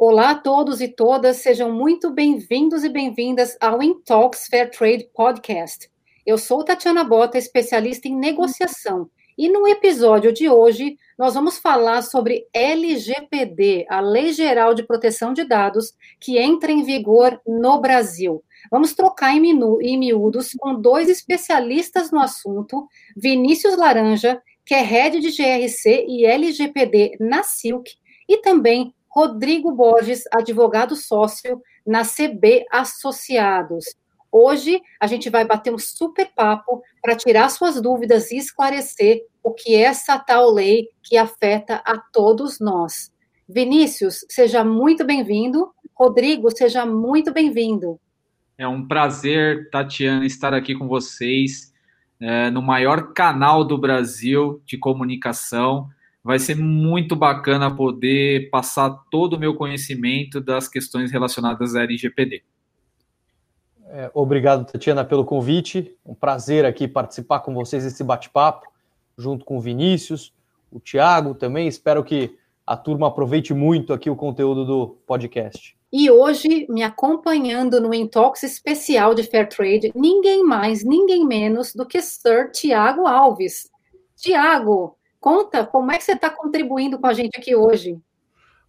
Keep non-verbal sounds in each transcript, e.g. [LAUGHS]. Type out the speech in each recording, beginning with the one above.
Olá a todos e todas, sejam muito bem-vindos e bem-vindas ao Intalks Fair Trade Podcast. Eu sou Tatiana Bota, especialista em negociação, e no episódio de hoje nós vamos falar sobre LGPD, a Lei Geral de Proteção de Dados, que entra em vigor no Brasil. Vamos trocar em, minu, em miúdos com dois especialistas no assunto, Vinícius Laranja, que é head de GRC e LGPD na Silk, e também Rodrigo Borges, advogado sócio na CB Associados. Hoje a gente vai bater um super papo para tirar suas dúvidas e esclarecer o que é essa tal lei que afeta a todos nós. Vinícius, seja muito bem-vindo. Rodrigo, seja muito bem-vindo. É um prazer, Tatiana, estar aqui com vocês é, no maior canal do Brasil de comunicação vai ser muito bacana poder passar todo o meu conhecimento das questões relacionadas à LGPD. É, obrigado, Tatiana, pelo convite. Um prazer aqui participar com vocês desse bate-papo, junto com o Vinícius, o Tiago também. Espero que a turma aproveite muito aqui o conteúdo do podcast. E hoje, me acompanhando no Intox especial de Fair Trade, ninguém mais, ninguém menos do que Sir Tiago Alves. Tiago, Conta como é que você está contribuindo com a gente aqui hoje.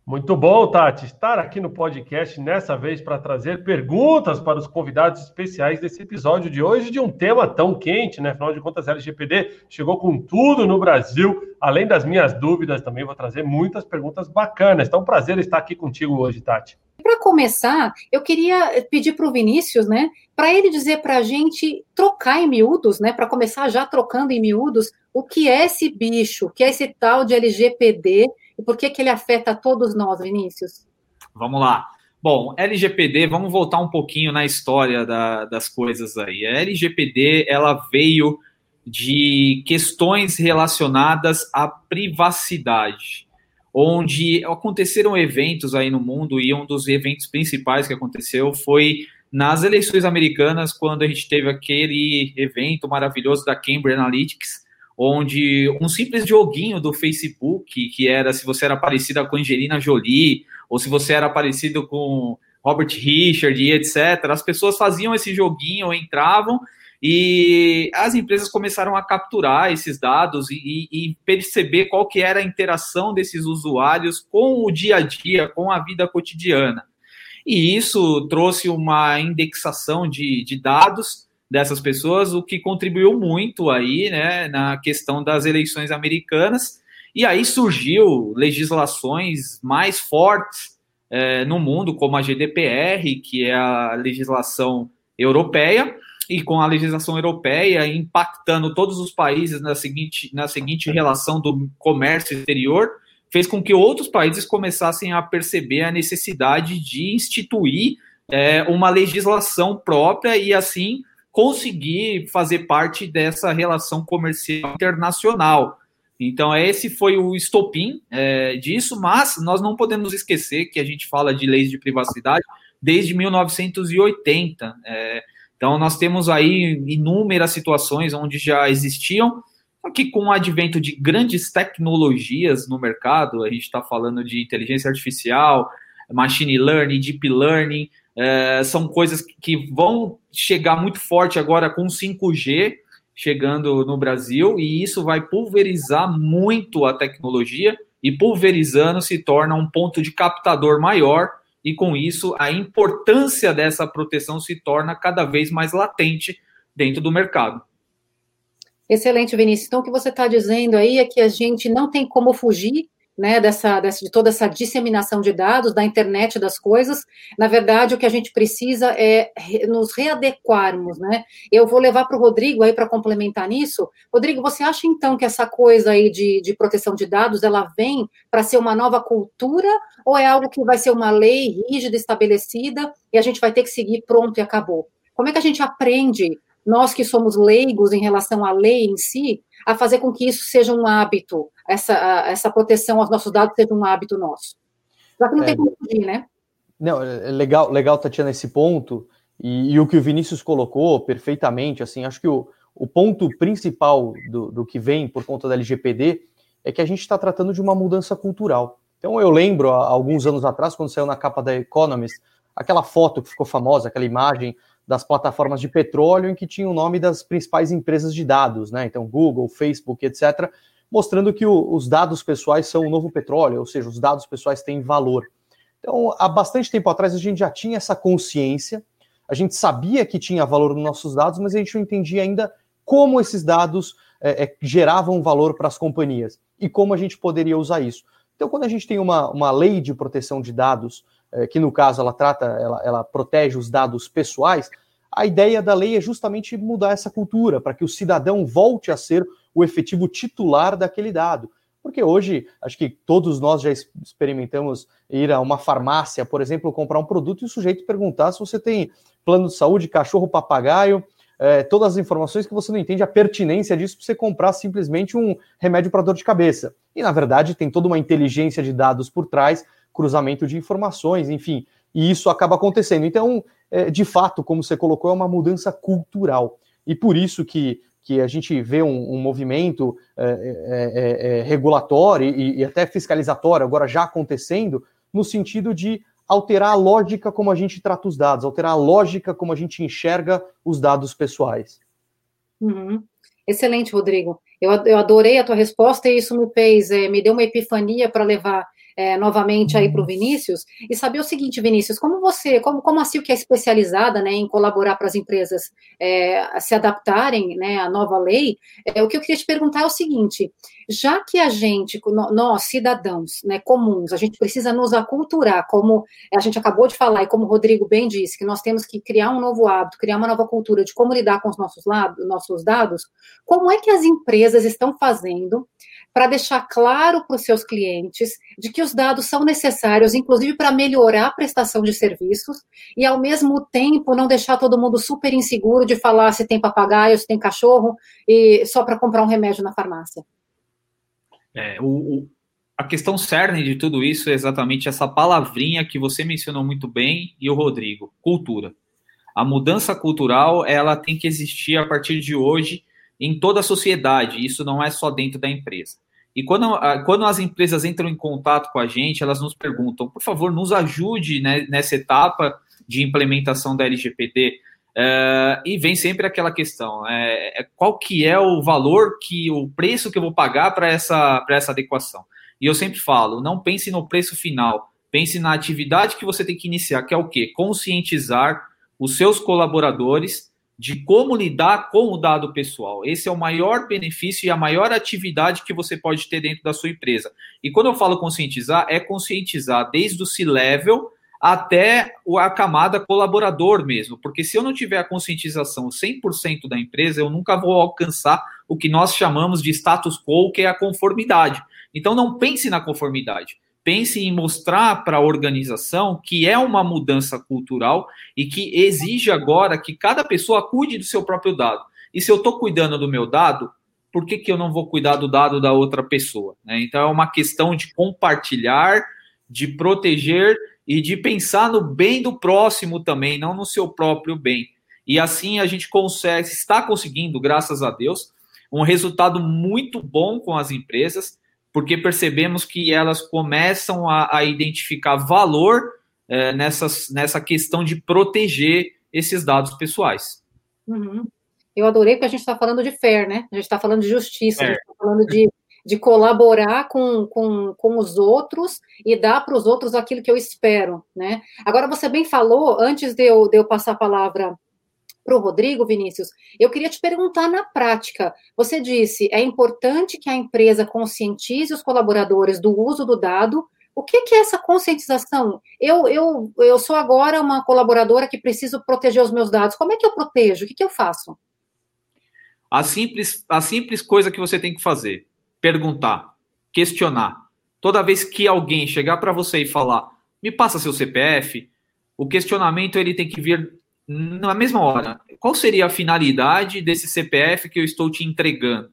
Muito bom, Tati, estar aqui no podcast nessa vez para trazer perguntas para os convidados especiais desse episódio de hoje de um tema tão quente, né? Afinal de contas, a LGPD chegou com tudo no Brasil. Além das minhas dúvidas, também vou trazer muitas perguntas bacanas. Então, um prazer estar aqui contigo hoje, Tati. Para começar, eu queria pedir para o Vinícius, né, para ele dizer para a gente trocar em miúdos, né, para começar já trocando em miúdos, o que é esse bicho, o que é esse tal de LGPD e por que, que ele afeta todos nós, Vinícius? Vamos lá. Bom, LGPD, vamos voltar um pouquinho na história da, das coisas aí. A LGPD, ela veio de questões relacionadas à privacidade, onde aconteceram eventos aí no mundo e um dos eventos principais que aconteceu foi nas eleições americanas, quando a gente teve aquele evento maravilhoso da Cambridge Analytics, onde um simples joguinho do Facebook, que era se você era parecida com Angelina Jolie, ou se você era parecido com Robert Richard e etc., as pessoas faziam esse joguinho, entravam e as empresas começaram a capturar esses dados e, e, perceber qual que era a interação desses usuários com o dia a dia, com a vida cotidiana. E isso trouxe uma indexação de, de dados dessas pessoas, o que contribuiu muito aí, né, na questão das eleições americanas. E aí surgiu legislações mais fortes é, no mundo, como a GDPR, que é a legislação europeia, e com a legislação europeia impactando todos os países na seguinte, na seguinte relação do comércio exterior, fez com que outros países começassem a perceber a necessidade de instituir é, uma legislação própria e assim conseguir fazer parte dessa relação comercial internacional. Então, esse foi o estopim é, disso, mas nós não podemos esquecer que a gente fala de leis de privacidade desde 1980. É, então, nós temos aí inúmeras situações onde já existiam, só que com o advento de grandes tecnologias no mercado, a gente está falando de inteligência artificial, machine learning, deep learning, é, são coisas que vão chegar muito forte agora com 5G chegando no Brasil, e isso vai pulverizar muito a tecnologia, e pulverizando se torna um ponto de captador maior, e com isso a importância dessa proteção se torna cada vez mais latente dentro do mercado. Excelente, Vinícius. Então, o que você está dizendo aí é que a gente não tem como fugir né, dessa, dessa, de toda essa disseminação de dados, da internet das coisas. Na verdade, o que a gente precisa é nos readequarmos, né? Eu vou levar para o Rodrigo aí para complementar nisso. Rodrigo, você acha então que essa coisa aí de, de proteção de dados, ela vem para ser uma nova cultura ou é algo que vai ser uma lei rígida, estabelecida e a gente vai ter que seguir pronto e acabou? Como é que a gente aprende nós que somos leigos em relação à lei em si, a fazer com que isso seja um hábito, essa, essa proteção aos nossos dados seja um hábito nosso. Já que não é, tem como fugir, né? Não, é, é legal, legal, Tatiana, esse ponto, e, e, o que o Vinícius colocou perfeitamente, assim, acho que o, o ponto principal do, do que vem por conta da LGPD é que a gente está tratando de uma mudança cultural. Então eu lembro, há alguns anos atrás, quando saiu na capa da Economist, aquela foto que ficou famosa, aquela imagem das plataformas de petróleo em que tinha o nome das principais empresas de dados, né? Então, Google, Facebook, etc., mostrando que o, os dados pessoais são o novo petróleo, ou seja, os dados pessoais têm valor. Então, há bastante tempo atrás, a gente já tinha essa consciência, a gente sabia que tinha valor nos nossos dados, mas a gente não entendia ainda como esses dados é, é, geravam valor para as companhias e como a gente poderia usar isso. Então, quando a gente tem uma, uma lei de proteção de dados é, que no caso ela trata, ela, ela protege os dados pessoais, a ideia da lei é justamente mudar essa cultura, para que o cidadão volte a ser o efetivo titular daquele dado. Porque hoje, acho que todos nós já experimentamos ir a uma farmácia, por exemplo, comprar um produto e o sujeito perguntar se você tem plano de saúde, cachorro, papagaio, é, todas as informações que você não entende a pertinência disso para você comprar simplesmente um remédio para dor de cabeça. E, na verdade, tem toda uma inteligência de dados por trás cruzamento de informações, enfim, e isso acaba acontecendo. Então, é, de fato, como você colocou, é uma mudança cultural. E por isso que, que a gente vê um, um movimento é, é, é, é regulatório e, e até fiscalizatório agora já acontecendo, no sentido de alterar a lógica como a gente trata os dados, alterar a lógica como a gente enxerga os dados pessoais. Uhum. Excelente, Rodrigo. Eu, eu adorei a tua resposta e isso me fez, é, me deu uma epifania para levar é, novamente aí para o Vinícius e saber o seguinte, Vinícius, como você, como, como a que é especializada né, em colaborar para as empresas é, se adaptarem né, à nova lei, é, o que eu queria te perguntar é o seguinte, já que a gente, nós, cidadãos né, comuns, a gente precisa nos aculturar, como a gente acabou de falar e como o Rodrigo bem disse, que nós temos que criar um novo hábito, criar uma nova cultura de como lidar com os nossos, lados, nossos dados, como é que as empresas estão fazendo para deixar claro para os seus clientes de que os dados são necessários, inclusive para melhorar a prestação de serviços, e ao mesmo tempo não deixar todo mundo super inseguro de falar se tem papagaio, se tem cachorro, e só para comprar um remédio na farmácia. É, o, o, a questão cerne de tudo isso é exatamente essa palavrinha que você mencionou muito bem e o Rodrigo, cultura. A mudança cultural, ela tem que existir a partir de hoje em toda a sociedade, isso não é só dentro da empresa. E quando, quando as empresas entram em contato com a gente, elas nos perguntam, por favor, nos ajude né, nessa etapa de implementação da LGPD. É, e vem sempre aquela questão: é, é, qual que é o valor que o preço que eu vou pagar para essa, essa adequação? E eu sempre falo: não pense no preço final, pense na atividade que você tem que iniciar, que é o quê? Conscientizar os seus colaboradores de como lidar com o dado pessoal. Esse é o maior benefício e a maior atividade que você pode ter dentro da sua empresa. E quando eu falo conscientizar, é conscientizar desde o C-level até a camada colaborador mesmo, porque se eu não tiver a conscientização 100% da empresa, eu nunca vou alcançar o que nós chamamos de status quo, que é a conformidade. Então não pense na conformidade pense em mostrar para a organização que é uma mudança cultural e que exige agora que cada pessoa cuide do seu próprio dado. E se eu estou cuidando do meu dado, por que, que eu não vou cuidar do dado da outra pessoa? Né? Então é uma questão de compartilhar, de proteger e de pensar no bem do próximo também, não no seu próprio bem. E assim a gente consegue, está conseguindo, graças a Deus, um resultado muito bom com as empresas porque percebemos que elas começam a, a identificar valor é, nessas, nessa questão de proteger esses dados pessoais. Uhum. Eu adorei que a gente está falando de fair, né? A gente está falando de justiça, a gente está falando de, de colaborar com, com, com os outros e dar para os outros aquilo que eu espero, né? Agora, você bem falou, antes de eu, de eu passar a palavra para o Rodrigo, Vinícius, eu queria te perguntar na prática. Você disse é importante que a empresa conscientize os colaboradores do uso do dado. O que, que é essa conscientização? Eu, eu, eu sou agora uma colaboradora que preciso proteger os meus dados. Como é que eu protejo? O que, que eu faço? A simples, a simples coisa que você tem que fazer: perguntar, questionar. Toda vez que alguém chegar para você e falar, me passa seu CPF, o questionamento ele tem que vir na mesma hora, qual seria a finalidade desse CPF que eu estou te entregando?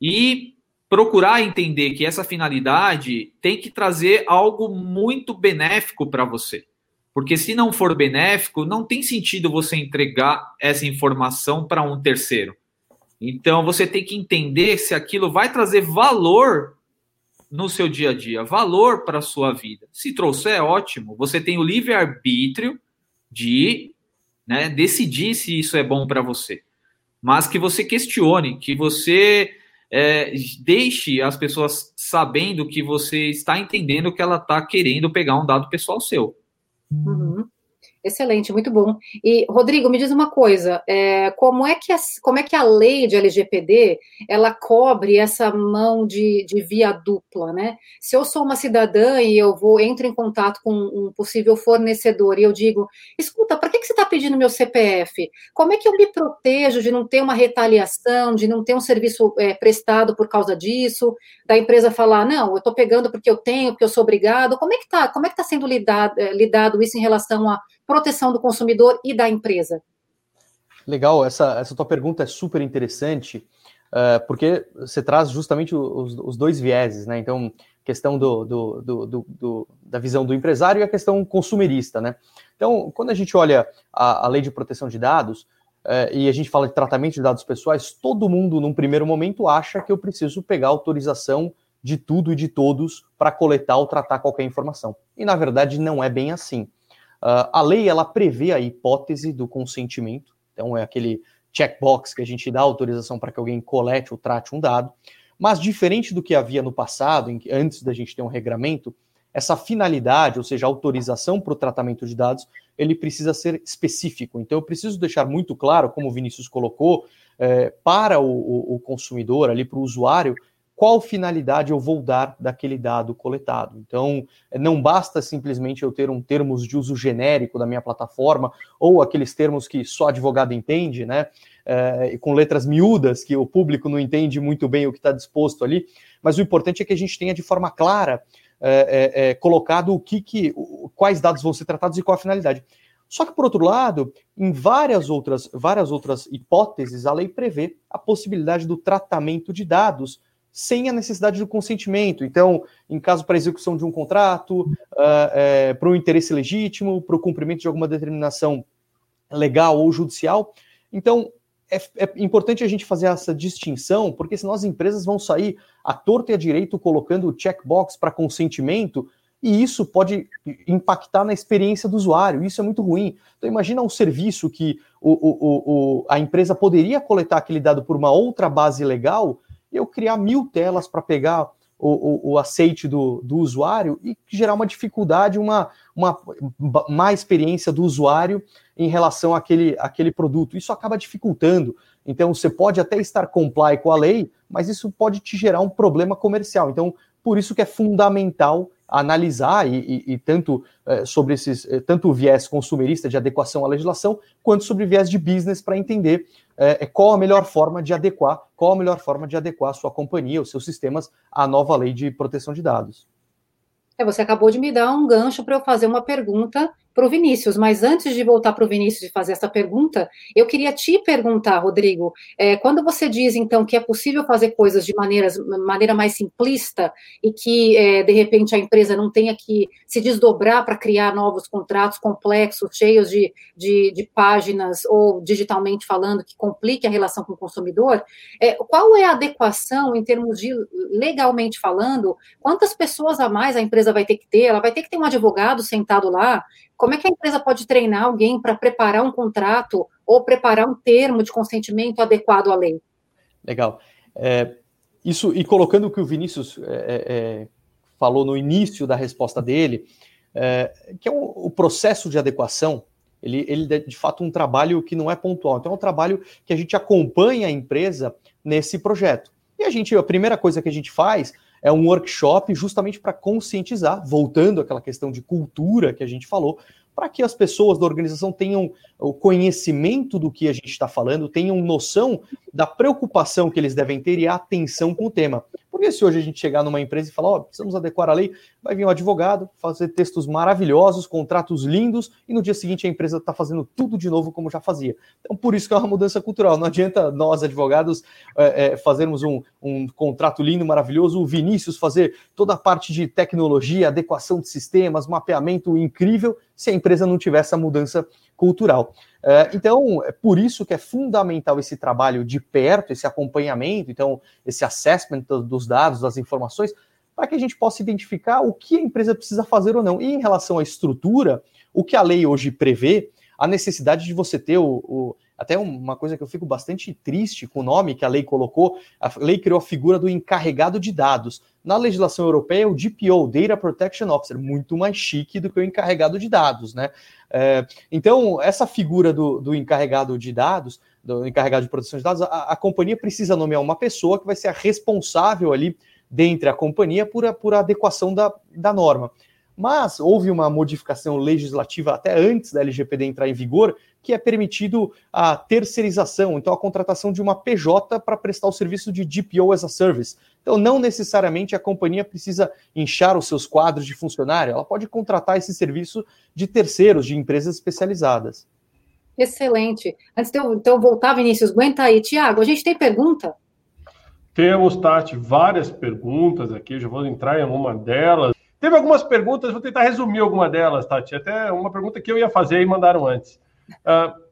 E procurar entender que essa finalidade tem que trazer algo muito benéfico para você. Porque se não for benéfico, não tem sentido você entregar essa informação para um terceiro. Então você tem que entender se aquilo vai trazer valor no seu dia a dia? Valor para a sua vida. Se trouxer, ótimo. Você tem o livre-arbítrio de né, decidir se isso é bom para você. Mas que você questione, que você é, deixe as pessoas sabendo que você está entendendo que ela está querendo pegar um dado pessoal seu. Uhum. Excelente, muito bom. E, Rodrigo, me diz uma coisa, é, como, é que a, como é que a lei de LGPD, ela cobre essa mão de, de via dupla, né? Se eu sou uma cidadã e eu vou, entro em contato com um possível fornecedor e eu digo, escuta, para que, que você está pedindo meu CPF? Como é que eu me protejo de não ter uma retaliação, de não ter um serviço é, prestado por causa disso, da empresa falar, não, eu estou pegando porque eu tenho, porque eu sou obrigado, como é que está é que tá sendo lidado, é, lidado isso em relação a proteção do consumidor e da empresa? Legal, essa, essa tua pergunta é super interessante, uh, porque você traz justamente os, os, dois vieses, né? Então, questão do, do, do, do, da visão do empresário e a questão consumerista, né? Então, quando a gente olha a, a lei de proteção de dados, uh, e a gente fala de tratamento de dados pessoais, todo mundo, num primeiro momento, acha que eu preciso pegar autorização de tudo e de todos para coletar ou tratar qualquer informação. E, na verdade, não é bem assim. Uh, a lei ela prevê a hipótese do consentimento, então é aquele checkbox que a gente dá autorização para que alguém colete ou trate um dado, mas diferente do que havia no passado, em, antes da gente ter um regramento, essa finalidade, ou seja, autorização para o tratamento de dados, ele precisa ser específico. Então eu preciso deixar muito claro, como o Vinícius colocou, é, para o, o, o consumidor, ali para o usuário, qual finalidade eu vou dar daquele dado coletado. Então, não basta simplesmente eu ter um termos de uso genérico da minha plataforma ou aqueles termos que só advogado entende, né? É, com letras miúdas que o público não entende muito bem o que está disposto ali. Mas o importante é que a gente tenha de forma clara é, é, colocado o que, que, quais dados vão ser tratados e qual a finalidade. Só que, por outro lado, em várias outras, várias outras hipóteses, a lei prevê a possibilidade do tratamento de dados sem a necessidade do consentimento. Então, em caso para execução de um contrato, uh, para um interesse legítimo, para o cumprimento de alguma determinação legal ou judicial. Então, é, é, importante a gente fazer essa distinção, porque senão as empresas vão sair à torta e à direito colocando o checkbox para consentimento, e isso pode impactar na experiência do usuário. Isso é muito ruim. Então, imagina um serviço que o, o, o, a empresa poderia coletar aquele dado por uma outra base legal, eu criar mil telas para pegar o, o, o, aceite do, do usuário e gerar uma dificuldade, uma, uma má experiência do usuário em relação àquele, àquele produto. Isso acaba dificultando. Então, você pode até estar comply com a lei, mas isso pode te gerar um problema comercial. Então, por isso que é fundamental analisar e, e, e tanto é, sobre esses é, tanto o viés consumerista de adequação à legislação quanto sobre o viés de business para entender é, qual a melhor forma de adequar qual a melhor forma de adequar a sua companhia os seus sistemas à nova lei de proteção de dados. É, você acabou de me dar um gancho para eu fazer uma pergunta para o Vinícius, mas antes de voltar para o Vinícius e fazer essa pergunta, eu queria te perguntar, Rodrigo, é, quando você diz então que é possível fazer coisas de maneiras, maneira mais simplista e que é, de repente a empresa não tenha que se desdobrar para criar novos contratos complexos, cheios de, de, de, páginas ou digitalmente falando que complique a relação com o consumidor, é, qual é a adequação em termos de legalmente falando? Quantas pessoas a mais a empresa vai ter que ter? Ela vai ter que ter um advogado sentado lá como é que a empresa pode treinar alguém para preparar um contrato ou preparar um termo de consentimento adequado à lei? Legal. É, isso, e colocando o que o Vinícius é, é, é falou no início da resposta dele, é, que é um, o processo de adequação, ele, ele é de fato um trabalho que não é pontual. Então, é um trabalho que a gente acompanha a empresa nesse projeto. E a gente, a primeira coisa que a gente faz é um workshop justamente para conscientizar, voltando àquela questão de cultura que a gente falou, para que as pessoas da organização tenham o conhecimento do que a gente está falando, tenham noção da preocupação que eles devem ter e a atenção com o tema. Porque se hoje a gente chegar numa empresa e falar, ó, oh, precisamos adequar a lei, vai vir um advogado, fazer textos maravilhosos, contratos lindos, e no dia seguinte a empresa está fazendo tudo de novo como já fazia. Então, por isso que é uma mudança cultural. Não adianta nós, advogados, é, é, fazermos um, um contrato lindo, maravilhoso, o Vinícius fazer toda a parte de tecnologia, adequação de sistemas, mapeamento incrível, se a empresa não tiver essa mudança cultural. É, então, é por isso que é fundamental esse trabalho de perto, esse acompanhamento, então, esse assessment dos dados, das informações, para que a gente possa identificar o que a empresa precisa fazer ou não. E em relação à estrutura, o que a lei hoje prevê, a necessidade de você ter o, o até uma coisa que eu fico bastante triste com o nome que a lei colocou, a lei criou a figura do encarregado de dados. Na legislação europeia, o DPO, Data Protection Officer, muito mais chique do que o encarregado de dados, né? É, então, essa figura do, do, encarregado de dados, do encarregado de proteção de dados, a, a, companhia precisa nomear uma pessoa que vai ser a responsável ali dentre a companhia por, por adequação da, da norma. Mas houve uma modificação legislativa até antes da LGPD entrar em vigor, que é permitido a terceirização, então a contratação de uma PJ para prestar o serviço de DPO as a Service. Então, não necessariamente a companhia precisa inchar os seus quadros de funcionário, ela pode contratar esse serviço de terceiros, de empresas especializadas. Excelente. Antes de eu, então, voltar, Vinícius, aguenta aí. Tiago, a gente tem pergunta? Temos, Tati, várias perguntas aqui, já vou entrar em uma delas. Teve algumas perguntas, vou tentar resumir alguma delas, Tati. Até uma pergunta que eu ia fazer e mandaram antes. Uh,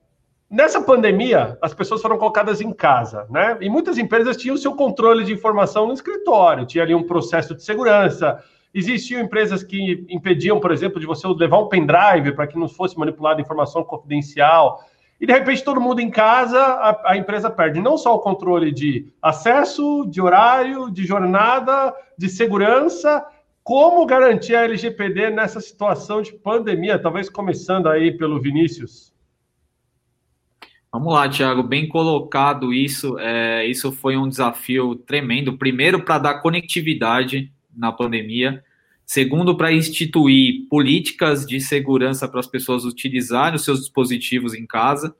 nessa pandemia, as pessoas foram colocadas em casa, né? E muitas empresas tinham seu controle de informação no escritório, tinha ali um processo de segurança. Existiam empresas que impediam, por exemplo, de você levar um pendrive para que não fosse manipulada informação confidencial. E de repente todo mundo em casa, a, a, empresa perde não só o controle de acesso, de horário, de jornada, de segurança, como garantir a LGPD nessa situação de pandemia? Talvez começando aí pelo Vinícius. Vamos lá, Thiago, bem colocado isso. É, isso foi um desafio tremendo. Primeiro, para dar conectividade na pandemia. Segundo, para instituir políticas de segurança para as pessoas utilizarem os seus dispositivos em casa.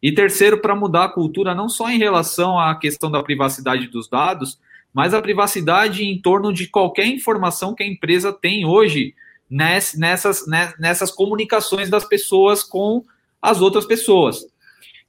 E terceiro, para mudar a cultura, não só em relação à questão da privacidade dos dados, mas a privacidade em torno de qualquer informação que a empresa tem hoje nessas, nessas comunicações das pessoas com as outras pessoas.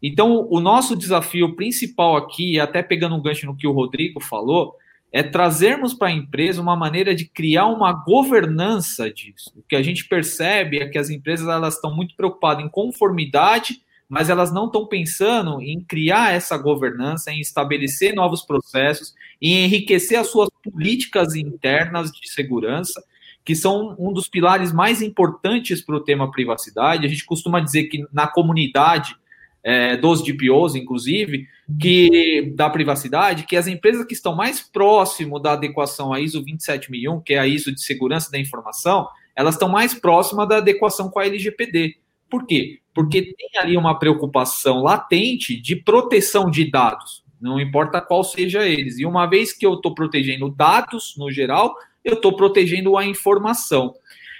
Então, o nosso desafio principal aqui, até pegando um gancho no que o Rodrigo falou, é trazermos para a empresa uma maneira de criar uma governança disso. O que a gente percebe é que as empresas elas estão muito preocupadas em conformidade, mas elas não estão pensando em criar essa governança, em estabelecer novos processos, em enriquecer as suas políticas internas de segurança, que são um dos pilares mais importantes para o tema privacidade. A gente costuma dizer que na comunidade é, dos DPOs, inclusive, que da privacidade, que as empresas que estão mais próximo da adequação à ISO 27001, que é a ISO de segurança da informação, elas estão mais próximas da adequação com a LGPD. Por quê? Porque tem ali uma preocupação latente de proteção de dados, não importa qual seja eles. E uma vez que eu estou protegendo dados no geral, eu estou protegendo a informação.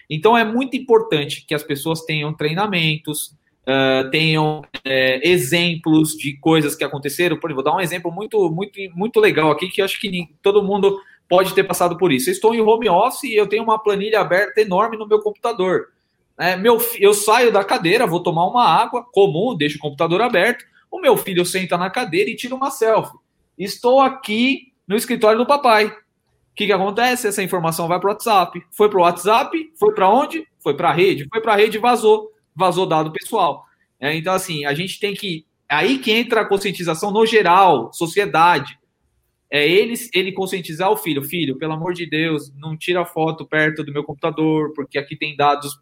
Então é muito importante que as pessoas tenham treinamentos, uh, tenham uh, exemplos de coisas que aconteceram. Por exemplo, vou dar um exemplo muito, muito, muito legal aqui que acho que todo mundo pode ter passado por isso. Eu estou em home office e eu tenho uma planilha aberta enorme no meu computador. É, meu, eu saio da cadeira, vou tomar uma água comum, deixo o computador aberto. O meu filho senta na cadeira e tira uma selfie. Estou aqui no escritório do papai. O que, que acontece? Essa informação vai para o WhatsApp. Foi para o WhatsApp, foi para onde? Foi para a rede. Foi para a rede e vazou vazou dado pessoal. É, então, assim, a gente tem que. Aí que entra a conscientização no geral, sociedade. É ele, ele conscientizar o filho, filho, pelo amor de Deus, não tira foto perto do meu computador, porque aqui tem dados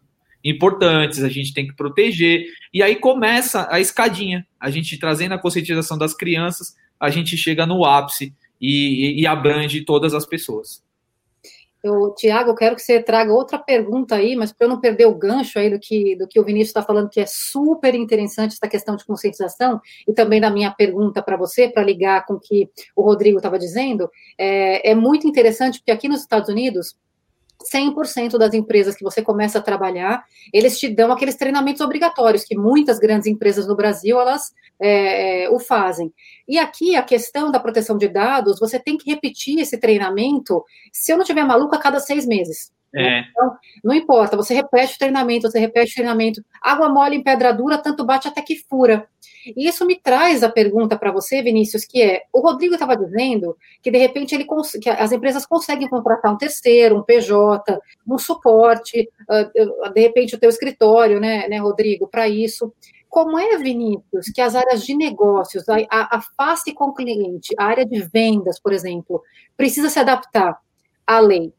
importantes, a gente tem que proteger. E aí começa a escadinha. A gente trazendo a conscientização das crianças, a gente chega no ápice e, e abrange todas as pessoas. Eu, Tiago, eu quero que você traga outra pergunta aí, mas para eu não perder o gancho aí do que, do que o Vinícius está falando, que é super interessante essa questão de conscientização, e também da minha pergunta para você, para ligar com o que o Rodrigo estava dizendo, é, é muito interessante, porque aqui nos Estados Unidos, 100% das empresas que você começa a trabalhar, eles te dão aqueles treinamentos obrigatórios, que muitas grandes empresas no Brasil, elas é, é, o fazem. E aqui, a questão da proteção de dados, você tem que repetir esse treinamento, se eu não tiver maluco, a cada seis meses. É. Então, não importa, você repete o treinamento, você repete o treinamento. Água mole em pedra dura, tanto bate até que fura. E isso me traz a pergunta para você, Vinícius, que é: o Rodrigo estava dizendo que de repente ele que as empresas conseguem contratar um terceiro, um PJ, um suporte, uh, de repente o teu escritório, né, né Rodrigo, para isso. Como é, Vinícius, que as áreas de negócios, a, a, face com o cliente, a área de vendas, por exemplo, precisa se adaptar à lei?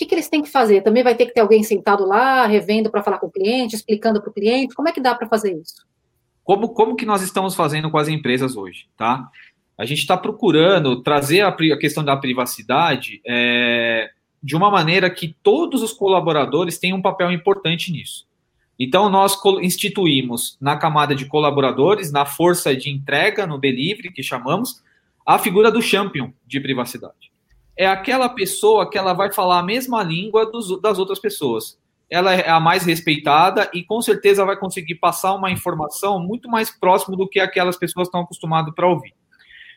que, que eles têm que fazer? Também vai ter que ter alguém sentado lá, revendo para falar com o cliente, explicando para o cliente? Como é que dá para fazer isso? Como, como que nós estamos fazendo com as empresas hoje, tá? A gente está procurando trazer a, a, questão da privacidade é, de uma maneira que todos os colaboradores tenham um papel importante nisso. Então, nós instituímos na camada de colaboradores, na força de entrega, no delivery, que chamamos, a figura do champion de privacidade. É aquela pessoa que ela vai falar a mesma língua dos, das outras pessoas. Ela é a mais respeitada e com certeza vai conseguir passar uma informação muito mais próximo do que aquelas pessoas estão acostumadas para ouvir.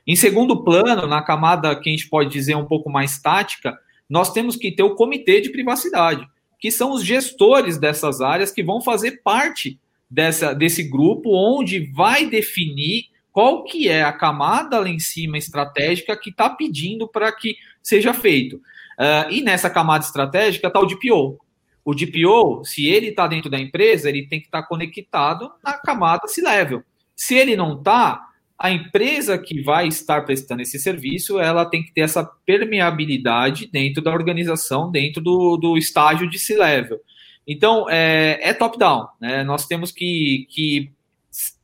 Em segundo plano, na camada que a gente pode dizer um pouco mais tática, nós temos que ter o comitê de privacidade que são os gestores dessas áreas que vão fazer parte dessa, desse grupo, onde vai definir qual que é a camada lá em cima estratégica que está pedindo para que seja feito. Uh, e nessa camada estratégica está o DPO. O DPO, se ele está dentro da empresa, ele tem que estar tá conectado na camada C-Level. Se ele não está, a empresa que vai estar prestando esse serviço, ela tem que ter essa permeabilidade dentro da organização, dentro do, do estágio de C-level. Então, é, é top-down. Né? Nós temos que, que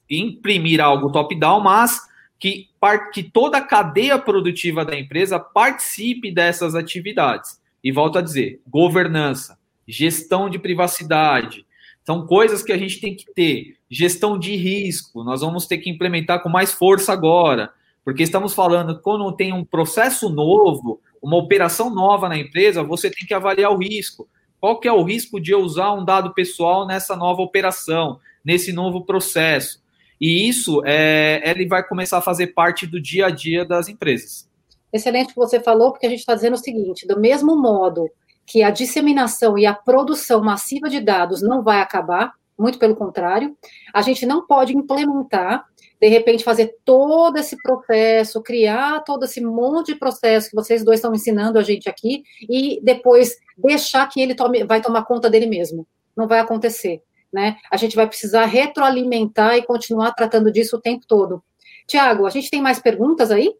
imprimir algo top-down, mas que, que toda a cadeia produtiva da empresa participe dessas atividades. E volto a dizer, governança, gestão de privacidade, são coisas que a gente tem que ter. Gestão de risco, nós vamos ter que implementar com mais força agora, porque estamos falando quando tem um processo novo, uma operação nova na empresa, você tem que avaliar o risco. Qual que é o risco de eu usar um dado pessoal nessa nova operação, nesse novo processo? E isso é, ele vai começar a fazer parte do dia a dia das empresas. Excelente que você falou, porque a gente está dizendo o seguinte: do mesmo modo que a disseminação e a produção massiva de dados não vai acabar, muito pelo contrário, a gente não pode implementar, de repente, fazer todo esse processo, criar todo esse monte de processo que vocês dois estão ensinando a gente aqui, e depois deixar que ele tome, vai tomar conta dele mesmo. Não vai acontecer. Né? A gente vai precisar retroalimentar e continuar tratando disso o tempo todo. Tiago, a gente tem mais perguntas aí?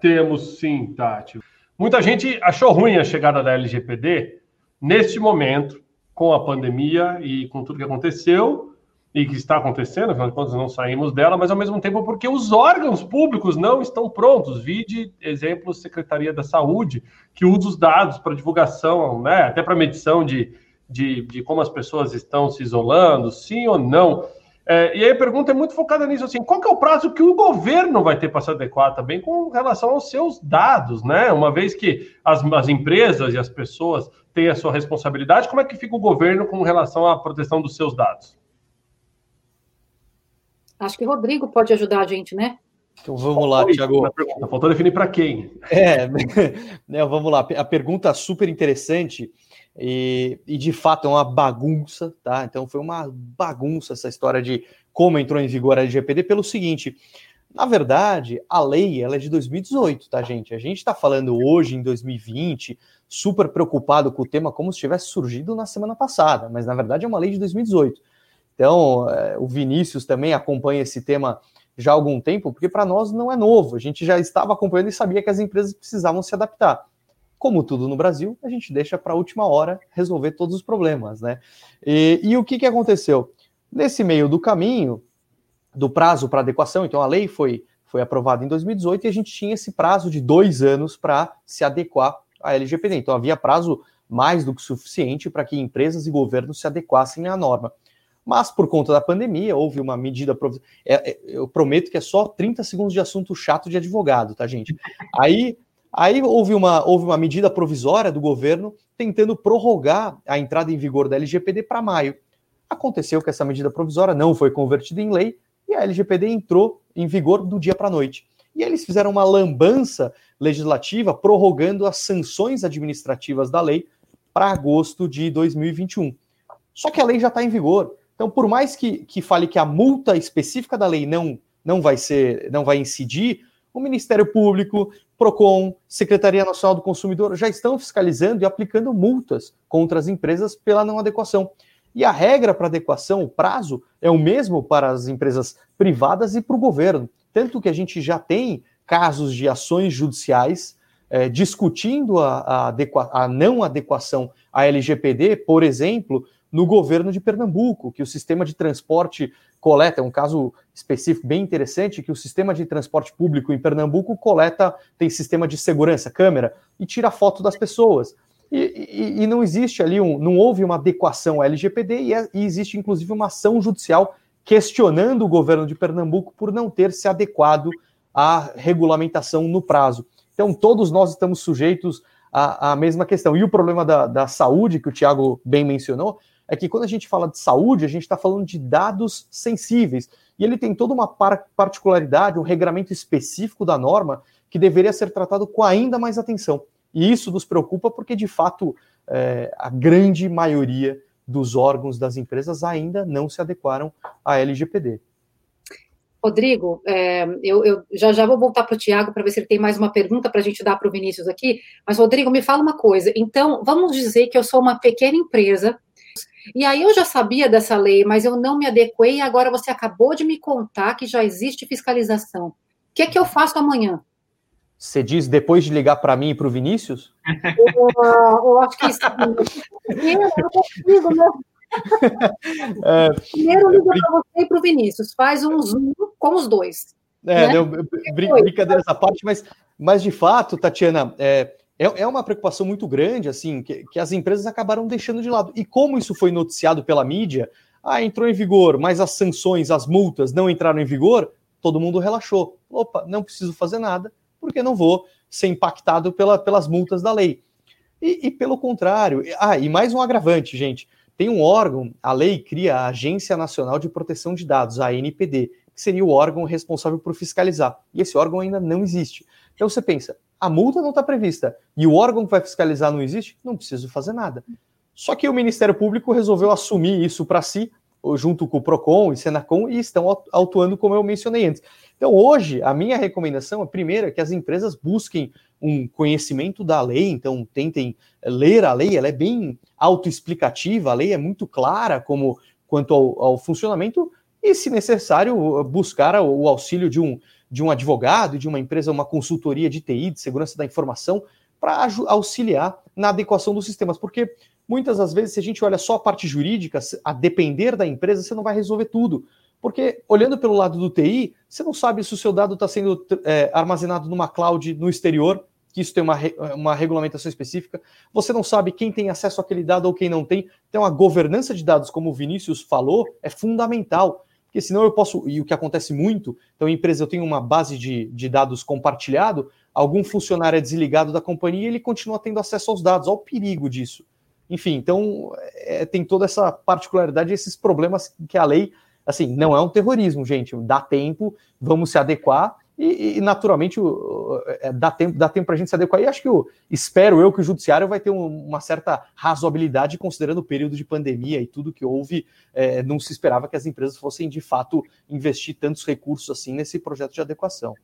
Temos sim, Tati. Muita gente achou ruim a chegada da LGPD neste momento, com a pandemia e com tudo que aconteceu e que está acontecendo, afinal de contas não saímos dela, mas ao mesmo tempo porque os órgãos públicos não estão prontos. Vide exemplo Secretaria da Saúde, que usa os dados para divulgação, né, até para medição de, de, de como as pessoas estão se isolando, sim ou não. É, e aí a pergunta é muito focada nisso, assim, qual que é o prazo que o governo vai ter para se adequar também com relação aos seus dados, né? Uma vez que as, as empresas e as pessoas têm a sua responsabilidade, como é que fica o governo com relação à proteção dos seus dados? Acho que o Rodrigo pode ajudar a gente, né? Então vamos lá, Tiago. Faltou definir para quem. É, [LAUGHS] né, vamos lá. A pergunta super interessante e, e, de fato é uma bagunça, tá? Então foi uma bagunça essa história de como entrou em vigor a LGPD pelo seguinte. Na verdade, a lei ela é de 2018, tá, gente? A gente está falando hoje, em 2020, super preocupado com o tema como se tivesse surgido na semana passada, mas na verdade é uma lei de 2018. Então, é, o Vinícius também acompanha esse tema já há algum tempo, porque para nós não é novo. A gente já estava acompanhando e sabia que as empresas precisavam se adaptar como tudo no Brasil, a gente deixa para a última hora resolver todos os problemas, né? E, e o que, que aconteceu? Nesse meio do caminho, do prazo para adequação, então a lei foi, foi aprovada em 2018 e a gente tinha esse prazo de dois anos para se adequar à LGPD. Então havia prazo mais do que suficiente para que empresas e governos se adequassem à norma. Mas por conta da pandemia, houve uma medida. É, é, eu prometo que é só 30 segundos de assunto chato de advogado, tá, gente? Aí Aí houve uma, houve uma medida provisória do governo tentando prorrogar a entrada em vigor da LGPD para maio. Aconteceu que essa medida provisória não foi convertida em lei e a LGPD entrou em vigor do dia para a noite. E eles fizeram uma lambança legislativa prorrogando as sanções administrativas da lei para agosto de 2021. Só que a lei já está em vigor. Então, por mais que, que fale que a multa específica da lei não, não vai ser, não vai incidir, o Ministério Público, Procon, Secretaria Nacional do Consumidor já estão fiscalizando e aplicando multas contra as empresas pela não adequação. E a regra para adequação, o prazo, é o mesmo para as empresas privadas e para o governo. Tanto que a gente já tem casos de ações judiciais é, discutindo a, a, a não adequação à LGPD, por exemplo, no governo de Pernambuco, que o sistema de transporte coleta, é um caso específico bem interessante, que o sistema de transporte público em Pernambuco coleta, tem sistema de segurança, câmera, e tira foto das pessoas. E, e, e não existe ali, um, não houve uma adequação à LGPD e, é, e existe inclusive uma ação judicial questionando o governo de Pernambuco por não ter se adequado à regulamentação no prazo. Então, todos nós estamos sujeitos à, à mesma questão. E o problema da, da saúde, que o Tiago bem mencionou, é que quando a gente fala de saúde, a gente está falando de dados sensíveis. E ele tem toda uma particularidade, um regramento específico da norma que deveria ser tratado com ainda mais atenção. E isso nos preocupa porque, de fato, é, a grande maioria dos órgãos das empresas ainda não se adequaram à LGPD. Rodrigo, é, eu, eu, já já vou voltar para o Tiago para ver se ele tem mais uma pergunta para a gente dar para o Vinícius aqui. Mas, Rodrigo, me fala uma coisa. Então, vamos dizer que eu sou uma pequena empresa e aí eu já sabia dessa lei, mas eu não me adequei e agora você acabou de me contar que já existe fiscalização. O que é que eu faço amanhã? Você diz depois de ligar para mim e para o Vinícius? Eu, eu acho que sim. Eu não consigo, né? É, Primeiro liga para você e para o Vinícius. Faz um zoom com os dois. É, né? não, brincadeira essa parte, mas, mas de fato, Tatiana, é, é, é uma preocupação muito grande, assim, que, que as empresas acabaram deixando de lado. E como isso foi noticiado pela mídia, ah, entrou em vigor, mas as sanções, as multas não entraram em vigor, todo mundo relaxou. Opa, não preciso fazer nada, porque não vou ser impactado pela, pelas multas da lei. E, e, pelo contrário, ah, e mais um agravante, gente. Tem um órgão, a lei cria a Agência Nacional de Proteção de Dados, a ANPD, que seria o órgão responsável por fiscalizar. E esse órgão ainda não existe. Então você pensa, a multa não está prevista e o órgão que vai fiscalizar não existe, não preciso fazer nada. Só que o Ministério Público resolveu assumir isso para si, junto com o PROCON e Senacom, e estão atuando como eu mencionei antes. Então, hoje, a minha recomendação é, primeiro, que as empresas busquem um conhecimento da lei, então tentem ler a lei, ela é bem autoexplicativa, a lei é muito clara como quanto ao, ao funcionamento, e, se necessário, buscar o auxílio de um, de um advogado, de uma empresa, uma consultoria de TI, de segurança da informação, para auxiliar na adequação dos sistemas. Porque muitas das vezes, se a gente olha só a parte jurídica, a depender da empresa, você não vai resolver tudo. Porque olhando pelo lado do TI, você não sabe se o seu dado está sendo é, armazenado numa cloud no exterior, que isso tem uma, uma regulamentação específica. Você não sabe quem tem acesso àquele dado ou quem não tem. Então, a governança de dados, como o Vinícius falou, é fundamental porque senão eu posso, e o que acontece muito, então, empresa, eu tenho uma base de, de dados compartilhado, algum funcionário é desligado da companhia e ele continua tendo acesso aos dados, ao perigo disso. Enfim, então, é, tem toda essa particularidade, esses problemas que a lei, assim, não é um terrorismo, gente, dá tempo, vamos se adequar, e, e, naturalmente é, dá tempo, dá tempo para a gente se adequar. E acho que o, espero eu que o judiciário vai ter um, uma certa razoabilidade, considerando o período de pandemia e tudo que houve. É, não se esperava que as empresas fossem de fato investir tantos recursos assim nesse projeto de adequação.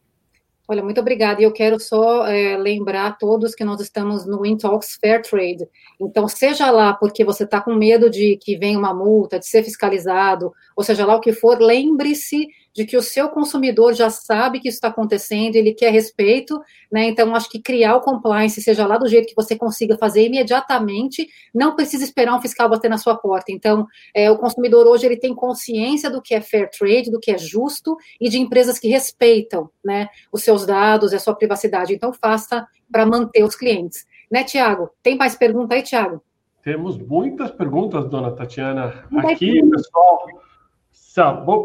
Olha, muito obrigada. E eu quero só é, lembrar a todos que nós estamos no Intalks Fair Trade. Então, seja lá porque você está com medo de que venha uma multa, de ser fiscalizado, ou seja lá o que for, lembre-se de que o seu consumidor já sabe que isso está acontecendo, ele quer respeito, né? Então, acho que criar o compliance, seja lá do jeito que você consiga fazer imediatamente, não precisa esperar um fiscal bater na sua porta. Então, é, o consumidor hoje ele tem consciência do que é fair trade, do que é justo e de empresas que respeitam, né? Os seus dados, a sua privacidade. Então, faça para manter os clientes. Né, Tiago? Tem mais pergunta aí, Tiago? Temos muitas perguntas, dona Tatiana. Aqui, pessoal,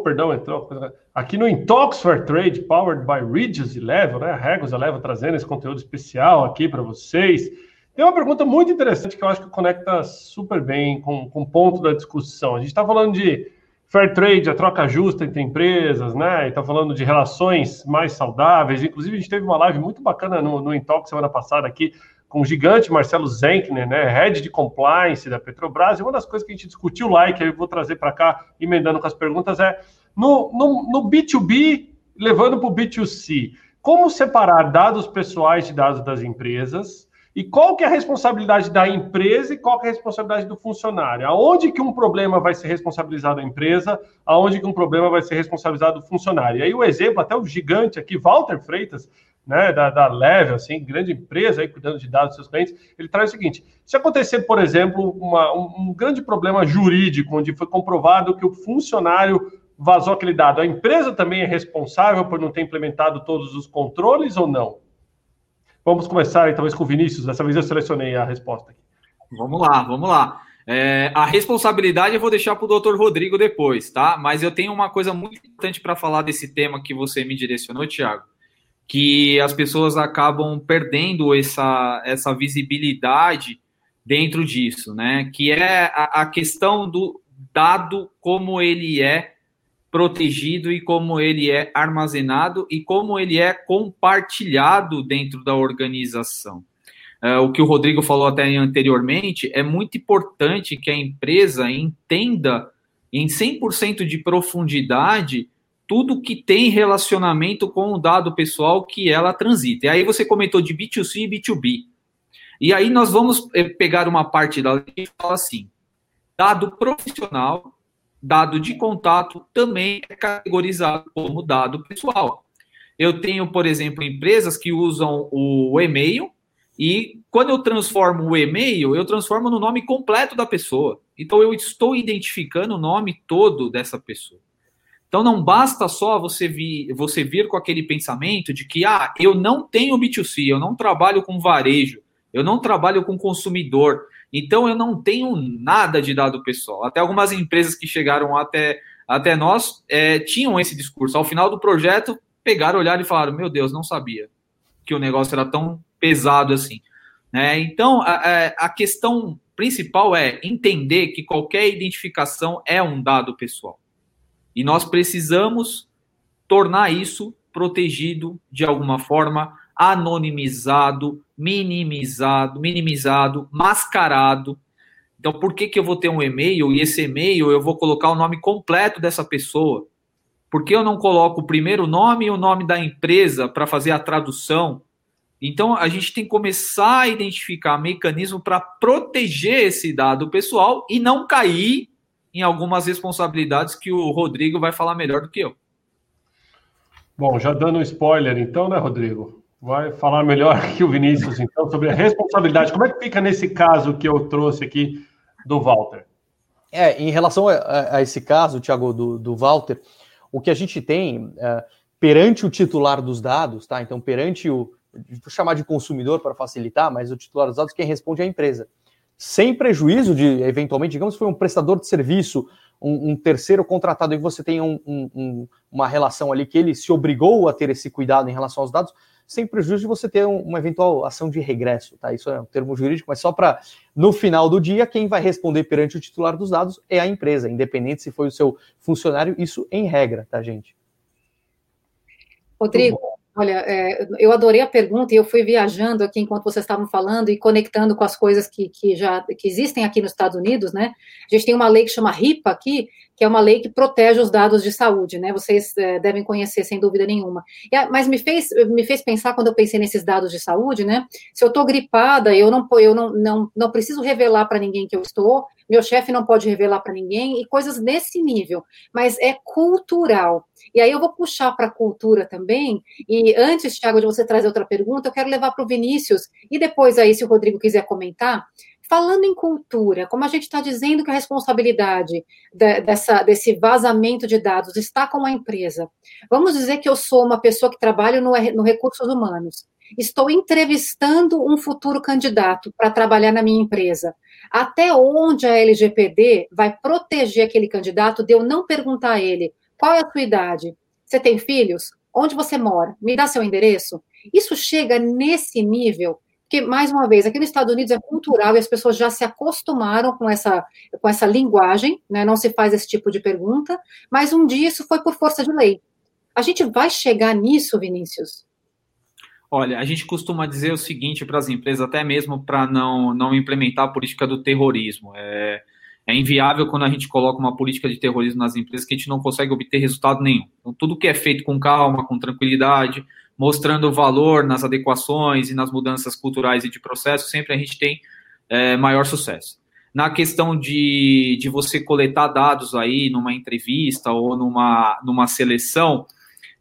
Perdão, entrou. Aqui no Intox for Trade, powered by Regius Eleven, né? A Regus Eleven trazendo esse conteúdo especial aqui para vocês. Tem uma pergunta muito interessante que eu acho que conecta super bem com, com o ponto da discussão. A gente está falando de fair trade, a troca justa entre empresas, né? E está falando de relações mais saudáveis. Inclusive, a gente teve uma live muito bacana no, no Intox semana passada aqui com o gigante Marcelo Zenkner, né, head de compliance da Petrobras, e uma das coisas que a gente discutiu lá, e que eu vou trazer para cá, emendando com as perguntas, é no, no, no B2B, levando para o B2C, como separar dados pessoais de dados das empresas, e qual que é a responsabilidade da empresa e qual que é a responsabilidade do funcionário? Aonde que um problema vai ser responsabilizado a empresa, aonde que um problema vai ser responsabilizado o funcionário? E aí o exemplo, até o gigante aqui, Walter Freitas, né, da, da Level, assim, grande empresa aí cuidando de dados dos seus clientes, ele traz o seguinte: se acontecer, por exemplo, uma, um, um grande problema jurídico, onde foi comprovado que o funcionário vazou aquele dado, a empresa também é responsável por não ter implementado todos os controles ou não? Vamos começar, talvez, com o Vinícius. Dessa vez eu selecionei a resposta. Vamos lá, vamos lá. É, a responsabilidade eu vou deixar para o doutor Rodrigo depois, tá? Mas eu tenho uma coisa muito importante para falar desse tema que você me direcionou, Tiago que as pessoas acabam perdendo essa, essa visibilidade dentro disso, né? Que é a, a questão do dado como ele é protegido e como ele é armazenado e como ele é compartilhado dentro da organização. Uh, o que o Rodrigo falou até anteriormente, é muito importante que a empresa entenda em 100% de profundidade tudo que tem relacionamento com o dado pessoal que ela transita. E aí você comentou de B2C e B2B. E aí nós vamos eh, pegar uma parte da lei e falar assim: dado profissional, dado de contato também é categorizado como dado pessoal. Eu tenho, por exemplo, empresas que usam o e-mail e quando eu transformo o e-mail, eu transformo no nome completo da pessoa. Então eu estou identificando o nome todo dessa pessoa. Então não basta só você vir, você vir com aquele pensamento de que ah, eu não tenho B2C, eu não trabalho com varejo, eu não trabalho com consumidor, então eu não tenho nada de dado pessoal. Até algumas empresas que chegaram até, até nós é, tinham esse discurso. Ao final do projeto, pegaram, olharam e falaram: Meu Deus, não sabia que o negócio era tão pesado assim. Né? Então a, a questão principal é entender que qualquer identificação é um dado pessoal. E nós precisamos tornar isso protegido de alguma forma, anonimizado, minimizado, minimizado, mascarado. Então, por que, que eu vou ter um e-mail e esse e-mail eu vou colocar o nome completo dessa pessoa? Por que eu não coloco o primeiro nome e o nome da empresa para fazer a tradução? Então, a gente tem que começar a identificar mecanismo para proteger esse dado pessoal e não cair em algumas responsabilidades que o Rodrigo vai falar melhor do que eu. Bom, já dando um spoiler, então, né, Rodrigo? Vai falar melhor [LAUGHS] que o Vinícius, então, sobre a responsabilidade. Como é que fica nesse caso que eu trouxe aqui do Walter? É, em relação a, a esse caso, Tiago, do, do Walter, o que a gente tem é, perante o titular dos dados, tá? Então, perante o. Vou chamar de consumidor para facilitar, mas o titular dos dados, quem responde é a empresa sem prejuízo de, eventualmente, digamos que foi um prestador de serviço, um, um terceiro contratado, e você tem um, um, uma relação ali que ele se obrigou a ter esse cuidado em relação aos dados, sem prejuízo de você ter uma eventual ação de regresso, tá? Isso é um termo jurídico, mas só para, no final do dia, quem vai responder perante o titular dos dados é a empresa, independente se foi o seu funcionário, isso em regra, tá, gente? Rodrigo, Olha, é, eu adorei a pergunta e eu fui viajando aqui enquanto vocês estavam falando e conectando com as coisas que, que já que existem aqui nos Estados Unidos, né? A gente tem uma lei que chama RIPA aqui, que é uma lei que protege os dados de saúde, né? Vocês é, devem conhecer sem dúvida nenhuma. E, mas me fez, me fez pensar quando eu pensei nesses dados de saúde, né? Se eu estou gripada, eu não eu não, não, não preciso revelar para ninguém que eu estou, meu chefe não pode revelar para ninguém e coisas nesse nível, mas é cultural. E aí eu vou puxar para a cultura também. E antes, Thiago, de você trazer outra pergunta, eu quero levar para o Vinícius e depois aí, se o Rodrigo quiser comentar, falando em cultura, como a gente está dizendo que a responsabilidade de, dessa, desse vazamento de dados está com a empresa. Vamos dizer que eu sou uma pessoa que trabalha no, no recursos humanos. Estou entrevistando um futuro candidato para trabalhar na minha empresa. Até onde a LGPD vai proteger aquele candidato de eu não perguntar a ele qual é a sua idade? Você tem filhos? Onde você mora? Me dá seu endereço? Isso chega nesse nível que, mais uma vez, aqui nos Estados Unidos é cultural e as pessoas já se acostumaram com essa, com essa linguagem, né? não se faz esse tipo de pergunta, mas um dia isso foi por força de lei. A gente vai chegar nisso, Vinícius? Olha, a gente costuma dizer o seguinte para as empresas, até mesmo para não, não implementar a política do terrorismo. É, é inviável quando a gente coloca uma política de terrorismo nas empresas que a gente não consegue obter resultado nenhum. Então, tudo que é feito com calma, com tranquilidade, mostrando valor nas adequações e nas mudanças culturais e de processo, sempre a gente tem é, maior sucesso. Na questão de, de você coletar dados aí numa entrevista ou numa, numa seleção,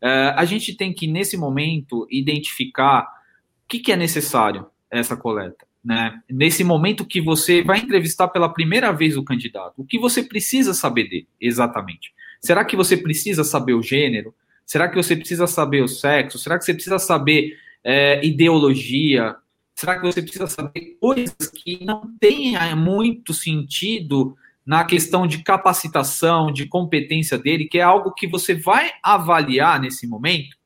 Uh, a gente tem que, nesse momento, identificar o que, que é necessário essa coleta. Né? Nesse momento que você vai entrevistar pela primeira vez o candidato, o que você precisa saber dele, exatamente? Será que você precisa saber o gênero? Será que você precisa saber o sexo? Será que você precisa saber é, ideologia? Será que você precisa saber coisas que não tenham muito sentido na questão de capacitação, de competência dele, que é algo que você vai avaliar nesse momento?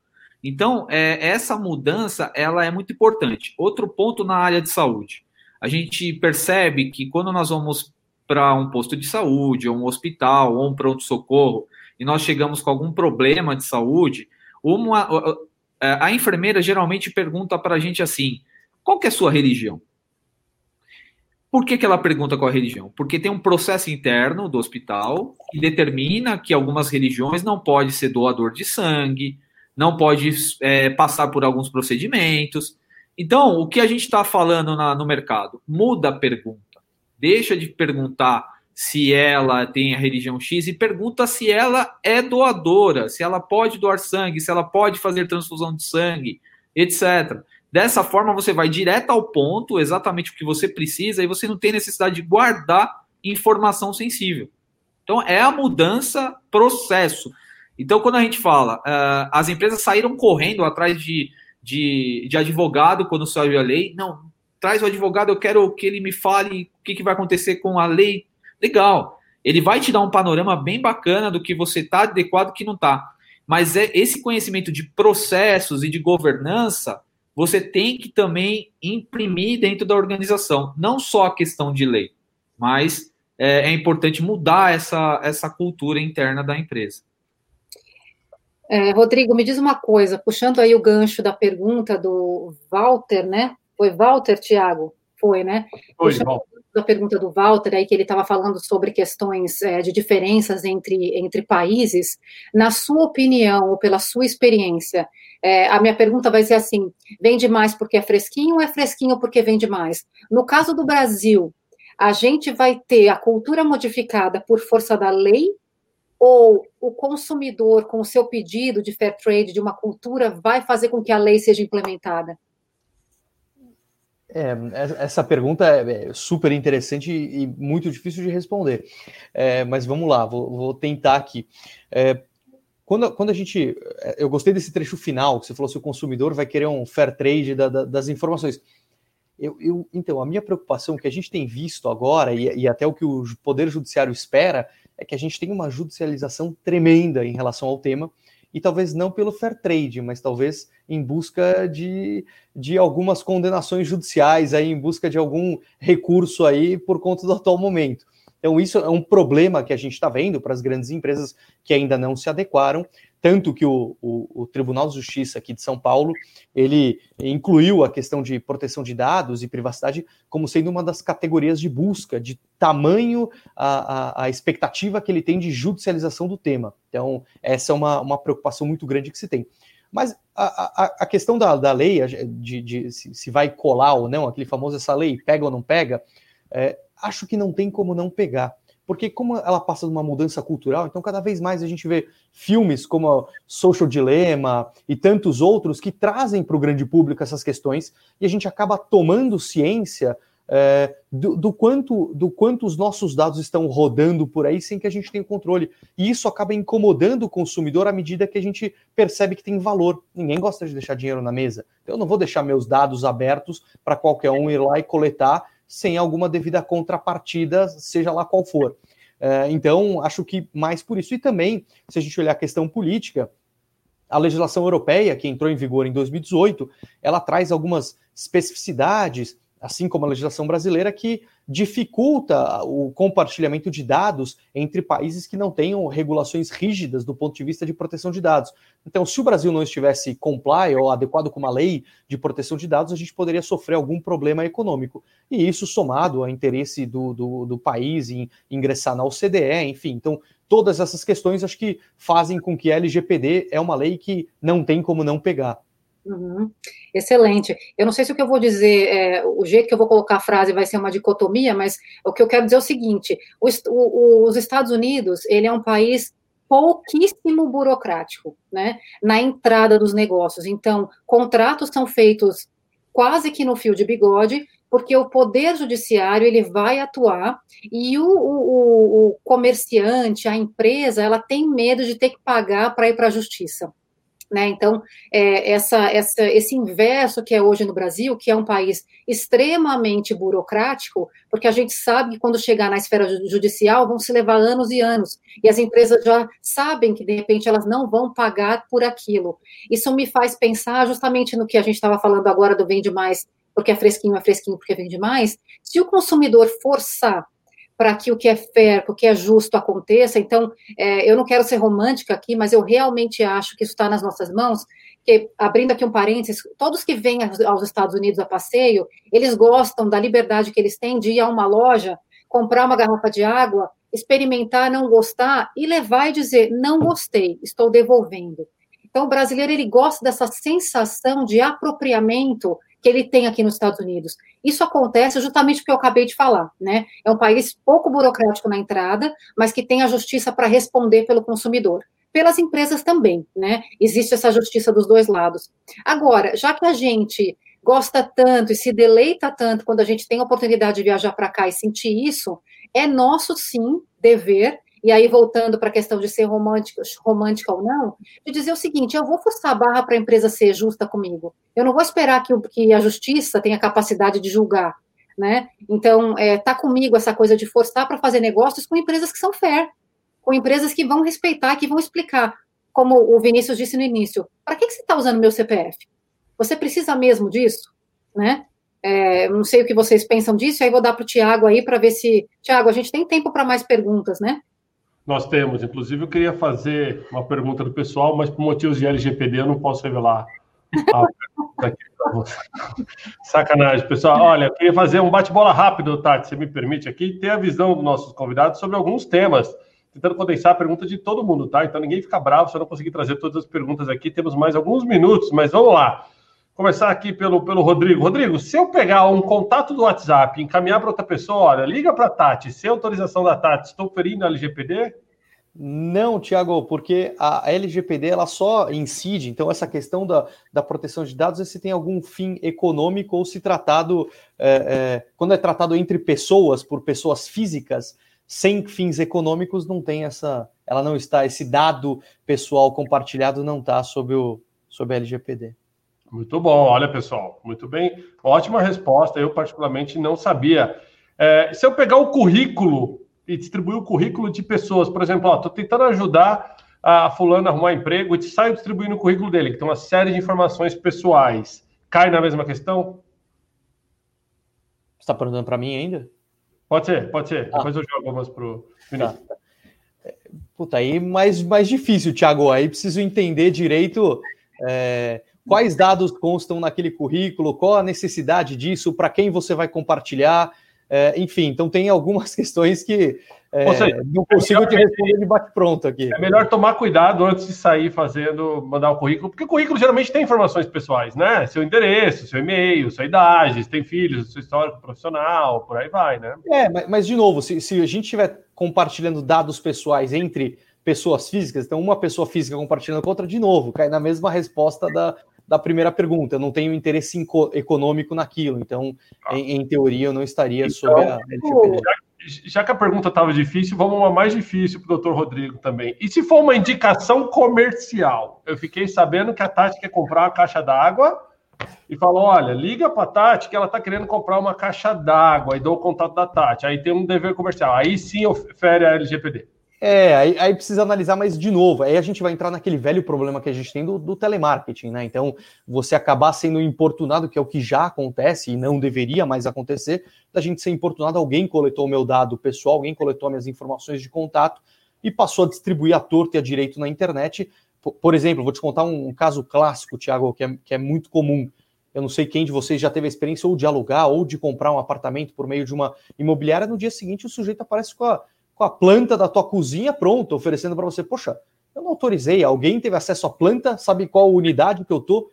Então, é, essa mudança ela é muito importante. Outro ponto na área de saúde. A gente percebe que quando nós vamos para um posto de saúde, ou um hospital, ou um pronto-socorro, e nós chegamos com algum problema de saúde, uma, a enfermeira geralmente pergunta para a gente assim: qual que é a sua religião? Por que, que ela pergunta qual é a religião? Porque tem um processo interno do hospital que determina que algumas religiões não pode ser doador de sangue, não pode é, passar por alguns procedimentos. Então, o que a gente está falando na, no mercado? Muda a pergunta. Deixa de perguntar se ela tem a religião X e pergunta se ela é doadora, se ela pode doar sangue, se ela pode fazer transfusão de sangue, etc. Dessa forma, você vai direto ao ponto, exatamente o que você precisa, e você não tem necessidade de guardar informação sensível. Então, é a mudança processo. Então, quando a gente fala, uh, as empresas saíram correndo atrás de, de, de, advogado quando saiu a lei. Não, traz o advogado, eu quero que ele me fale o que, que vai acontecer com a lei. Legal. Ele vai te dar um panorama bem bacana do que você está adequado e que não está. Mas é esse conhecimento de processos e de governança, você tem que também imprimir dentro da organização. Não só a questão de lei, mas é, é importante mudar essa, essa cultura interna da empresa. É, Rodrigo, me diz uma coisa, puxando aí o gancho da pergunta do Walter, né? Foi Walter, Tiago? Foi, né? Foi, puxando da pergunta do Walter, aí que ele estava falando sobre questões é, de diferenças entre, entre países. Na sua opinião, ou pela sua experiência, é, a minha pergunta vai ser assim: vende mais porque é fresquinho ou é fresquinho porque vende mais? No caso do Brasil, a gente vai ter a cultura modificada por força da lei ou o consumidor, com o seu pedido de fair trade, de uma cultura, vai fazer com que a lei seja implementada? É, essa pergunta é super interessante e muito difícil de responder. É, mas vamos lá, vou, vou tentar aqui. É, quando, quando a gente. Eu gostei desse trecho final, que você falou se o consumidor vai querer um fair trade da, da, das informações. Eu, eu, então, a minha preocupação, que a gente tem visto agora, e, e até o que o Poder Judiciário espera, é que a gente tem uma judicialização tremenda em relação ao tema, e talvez não pelo fair trade, mas talvez em busca de, de algumas condenações judiciais, aí, em busca de algum recurso aí por conta do atual momento. Então, isso é um problema que a gente está vendo para as grandes empresas que ainda não se adequaram, tanto que o, o, o, Tribunal de Justiça aqui de São Paulo ele incluiu a questão de proteção de dados e privacidade como sendo uma das categorias de busca, de tamanho a, a, a expectativa que ele tem de judicialização do tema. Então, essa é uma, uma preocupação muito grande que se tem. Mas a, a, a questão da, da lei, de, de se, se, vai colar ou não, aquele famoso essa lei, pega ou não pega, é, acho que não tem como não pegar porque como ela passa de uma mudança cultural, então cada vez mais a gente vê filmes como Social Dilemma e tantos outros que trazem para o grande público essas questões e a gente acaba tomando ciência é, do, do, quanto, do quanto os nossos dados estão rodando por aí sem que a gente tenha controle. E isso acaba incomodando o consumidor à medida que a gente percebe que tem valor. Ninguém gosta de deixar dinheiro na mesa. Então, eu não vou deixar meus dados abertos para qualquer um ir lá e coletar sem alguma devida contrapartida, seja lá qual for. É, então, acho que mais por isso. E também, se a gente olhar a questão política, a legislação europeia, que entrou em vigor em 2018, ela traz algumas especificidades assim como a legislação brasileira, que dificulta o compartilhamento de dados entre países que não tenham regulações rígidas do ponto de vista de proteção de dados. Então, se o Brasil não estivesse comply ou adequado com uma lei de proteção de dados, a gente poderia sofrer algum problema econômico. E isso somado ao interesse do, do, do país em ingressar na OCDE, enfim. Então, todas essas questões acho que fazem com que a LGPD é uma lei que não tem como não pegar. Uhum. Excelente. Eu não sei se o que eu vou dizer, é, o jeito que eu vou colocar a frase vai ser uma dicotomia, mas o que eu quero dizer é o seguinte: o, o, os Estados Unidos ele é um país pouquíssimo burocrático, né, na entrada dos negócios. Então, contratos são feitos quase que no fio de bigode, porque o poder judiciário ele vai atuar e o, o, o comerciante, a empresa, ela tem medo de ter que pagar para ir para a justiça. Né? Então, é, essa, essa, esse inverso que é hoje no Brasil, que é um país extremamente burocrático, porque a gente sabe que quando chegar na esfera judicial vão se levar anos e anos, e as empresas já sabem que de repente elas não vão pagar por aquilo. Isso me faz pensar justamente no que a gente estava falando agora do vende mais, porque é fresquinho, é fresquinho, porque vende mais. Se o consumidor forçar para que o que é fair, o que é justo aconteça. Então, é, eu não quero ser romântica aqui, mas eu realmente acho que isso está nas nossas mãos. Que, abrindo aqui um parênteses, todos que vêm aos Estados Unidos a passeio, eles gostam da liberdade que eles têm de ir a uma loja, comprar uma garrafa de água, experimentar, não gostar e levar e dizer: não gostei, estou devolvendo. Então, o brasileiro ele gosta dessa sensação de apropriamento que ele tem aqui nos Estados Unidos. Isso acontece justamente porque eu acabei de falar, né? É um país pouco burocrático na entrada, mas que tem a justiça para responder pelo consumidor. Pelas empresas também, né? Existe essa justiça dos dois lados. Agora, já que a gente gosta tanto e se deleita tanto quando a gente tem a oportunidade de viajar para cá e sentir isso, é nosso sim dever e aí voltando para a questão de ser romântica, romântica ou não, de dizer o seguinte: eu vou forçar a barra para a empresa ser justa comigo. Eu não vou esperar que, que a justiça tenha capacidade de julgar. Né? Então, é, tá comigo essa coisa de forçar para fazer negócios com empresas que são fair, com empresas que vão respeitar, que vão explicar. Como o Vinícius disse no início, para que, que você está usando meu CPF? Você precisa mesmo disso? Né? É, não sei o que vocês pensam disso, aí vou dar para o Tiago aí para ver se. Tiago, a gente tem tempo para mais perguntas, né? Nós temos, inclusive, eu queria fazer uma pergunta do pessoal, mas por motivos de LGPD eu não posso revelar. Sacanagem, pessoal. Olha, eu queria fazer um bate-bola rápido, Tati, se me permite aqui, ter a visão dos nossos convidados sobre alguns temas, tentando condensar a pergunta de todo mundo, tá? Então ninguém fica bravo se eu não conseguir trazer todas as perguntas aqui. Temos mais alguns minutos, mas vamos lá. Começar aqui pelo, pelo Rodrigo. Rodrigo, se eu pegar um contato do WhatsApp e encaminhar para outra pessoa, olha, liga para a Tati, sem autorização da Tati, estou ferindo a LGPD? Não, Tiago, porque a LGPD ela só incide, então essa questão da, da proteção de dados é se tem algum fim econômico ou se tratado, é, é, quando é tratado entre pessoas, por pessoas físicas, sem fins econômicos, não tem essa, ela não está, esse dado pessoal compartilhado não está sob, o, sob a LGPD. Muito bom, olha pessoal, muito bem, ótima resposta. Eu particularmente não sabia. É, se eu pegar o currículo e distribuir o currículo de pessoas, por exemplo, estou tentando ajudar a fulano a arrumar emprego e saio distribuindo o currículo dele, que tem uma série de informações pessoais, cai na mesma questão? Você está perguntando para mim ainda? Pode ser, pode ser. Ah. Depois eu jogo algumas para o Vinícius. Tá. Puta, aí mais, mais difícil, Thiago. Aí preciso entender direito. É quais dados constam naquele currículo, qual a necessidade disso, para quem você vai compartilhar, é, enfim, então tem algumas [LAUGHS] questões que é, seja, não consigo é te responder de bate-pronto aqui. É melhor tomar cuidado antes de sair fazendo, mandar o currículo, porque o currículo geralmente tem informações pessoais, né? Seu endereço, seu e-mail, sua idade, se tem filhos, seu histórico profissional, por aí vai, né? É, mas, mas de novo, se, se a gente estiver compartilhando dados pessoais entre pessoas físicas, então uma pessoa física compartilhando com outra, de novo, cai na mesma resposta da, da primeira pergunta. Eu não tenho interesse econômico naquilo, então, ah. em, em, teoria, eu não estaria então, sobre a. Já, já que a pergunta estava difícil, vamos uma mais difícil para o doutor Rodrigo também. E se for uma indicação comercial? Eu fiquei sabendo que a Tati quer comprar uma caixa d'água e falou: olha, liga para a Tati que ela está querendo comprar uma caixa d'água e dou o contato da Tati. Aí tem um dever comercial. Aí sim ofere a LGPD. É, aí, aí, precisa analisar, mas de novo, aí a gente vai entrar naquele velho problema que a gente tem do, do, telemarketing, né? Então, você acabar sendo importunado, que é o que já acontece e não deveria mais acontecer, da gente ser importunado, alguém coletou o meu dado pessoal, alguém coletou minhas informações de contato e passou a distribuir a torta e a direito na internet. Por, por exemplo, vou te contar um, um caso clássico, Tiago, que é, que é muito comum. Eu não sei quem de vocês já teve a experiência ou de alugar ou de comprar um apartamento por meio de uma imobiliária. No dia seguinte, o sujeito aparece com a com a planta da tua cozinha pronta, oferecendo para você, poxa, eu não autorizei, alguém teve acesso à planta, sabe qual unidade que eu tô?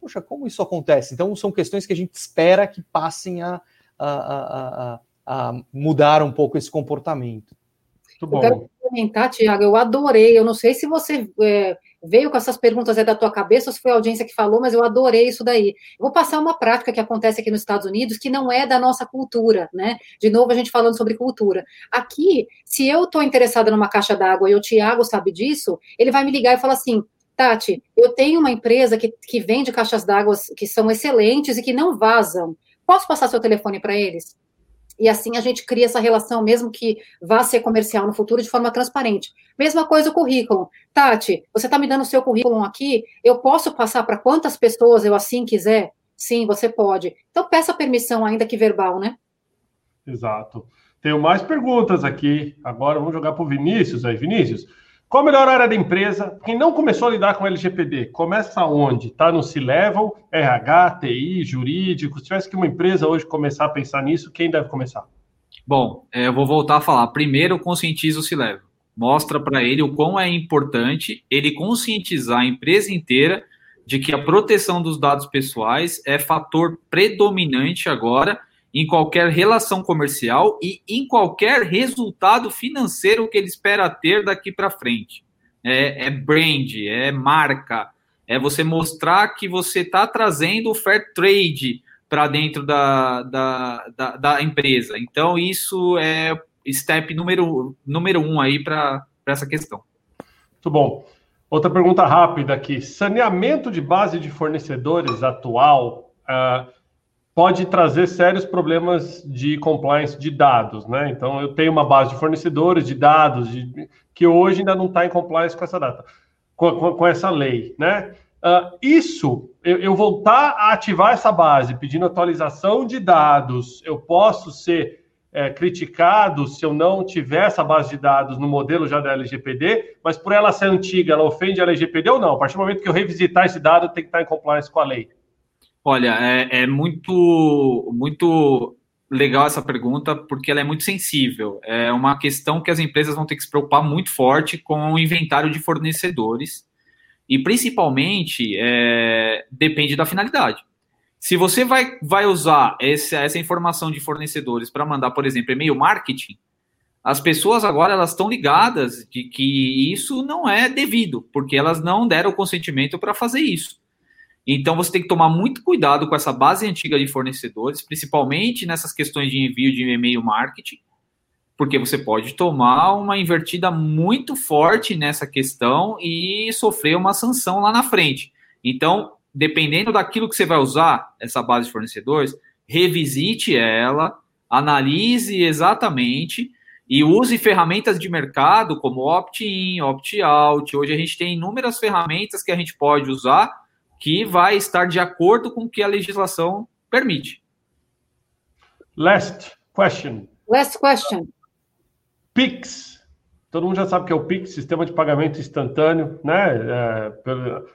Poxa, como isso acontece? Então são questões que a gente espera que passem a, a, a, a mudar um pouco esse comportamento. Muito bom. Eu quero comentar, Tiago, eu adorei. Eu não sei se você é, veio com essas perguntas é da tua cabeça ou se foi a audiência que falou, mas eu adorei isso daí. Vou passar uma prática que acontece aqui nos Estados Unidos que não é da nossa cultura, né? De novo, a gente falando sobre cultura. Aqui, se eu estou interessada numa caixa d'água e o Tiago sabe disso, ele vai me ligar e falar assim: Tati, eu tenho uma empresa que, que vende caixas d'água que são excelentes e que não vazam. Posso passar seu telefone para eles? E assim a gente cria essa relação, mesmo que vá ser comercial no futuro, de forma transparente. Mesma coisa o currículo. Tati, você está me dando o seu currículo aqui, eu posso passar para quantas pessoas eu assim quiser? Sim, você pode. Então peça permissão, ainda que verbal, né? Exato. Tenho mais perguntas aqui. Agora vamos jogar para o Vinícius aí. Vinícius, qual a melhor área da empresa? Quem não começou a lidar com LGPD, começa onde? Está no C-Level, RH, TI, jurídico? Se tivesse que uma empresa hoje começar a pensar nisso, quem deve começar? Bom, é, eu vou voltar a falar. Primeiro, conscientiza o C-Level. Mostra para ele o quão é importante ele conscientizar a empresa inteira de que a proteção dos dados pessoais é fator predominante agora em qualquer relação comercial e em qualquer resultado financeiro que ele espera ter daqui para frente. É, é, brand, é marca, é você mostrar que você está trazendo o fair trade para dentro da, da, da, da, empresa. Então, isso é step número, número um aí para essa questão. Muito bom. Outra pergunta rápida aqui. Saneamento de base de fornecedores atual. Uh, pode trazer sérios problemas de compliance de dados, né? Então, eu tenho uma base de fornecedores de dados de, que hoje ainda não está em compliance com essa data, com, com, com essa lei, né? Uh, isso, eu, eu, voltar a ativar essa base pedindo atualização de dados, eu posso ser é, criticado se eu não tiver essa base de dados no modelo já da LGPD, mas por ela ser antiga, ela ofende a LGPD ou não? A partir do momento que eu revisitar esse dado, tem que estar em compliance com a lei. Olha, é, é, muito, muito legal essa pergunta, porque ela é muito sensível. É uma questão que as empresas vão ter que se preocupar muito forte com o inventário de fornecedores. E principalmente é, depende da finalidade. Se você vai, vai usar essa, essa informação de fornecedores para mandar, por exemplo, e-mail marketing, as pessoas agora elas estão ligadas de que isso não é devido, porque elas não deram consentimento para fazer isso. Então você tem que tomar muito cuidado com essa base antiga de fornecedores, principalmente nessas questões de envio de e-mail marketing, porque você pode tomar uma invertida muito forte nessa questão e sofrer uma sanção lá na frente. Então, dependendo daquilo que você vai usar, essa base de fornecedores, revisite ela, analise exatamente e use ferramentas de mercado como opt-in, opt-out. Hoje a gente tem inúmeras ferramentas que a gente pode usar que vai estar de acordo com o que a legislação permite. Last question. Last question. Pix. Todo mundo já sabe que é o Pix, sistema de pagamento instantâneo, né? É,